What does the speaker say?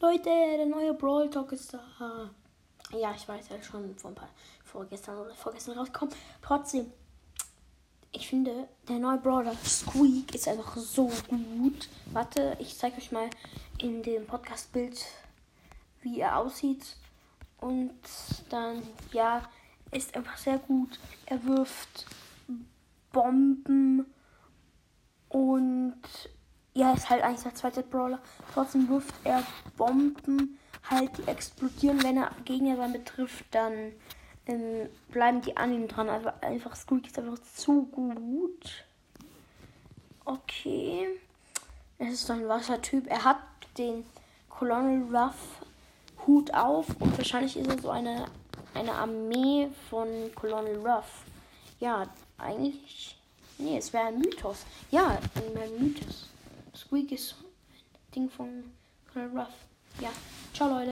Leute, der neue Brawl Talk ist da. Ja, ich weiß, ist schon vor ein paar, vorgestern oder vorgestern rausgekommen. Trotzdem, ich finde, der neue Brawler Squeak ist einfach so gut. Warte, ich zeige euch mal in dem Podcast-Bild, wie er aussieht. Und dann, ja, ist einfach sehr gut. Er wirft Bomben ja, ist halt eigentlich der zweite Brawler. Trotzdem wirft er Bomben, halt die explodieren. Wenn er Gegner damit trifft, dann ähm, bleiben die an ihm dran. Also einfach Squeak ist einfach zu gut. Okay. Es ist so ein Wassertyp. Er hat den Colonel Ruff Hut auf und wahrscheinlich ist er so eine, eine Armee von Colonel Ruff. Ja, eigentlich. Nee, es wäre ein Mythos. Ja, ein Mythos. Squeak ist ein Ding von Colonel Ruff. Ja, ciao Leute.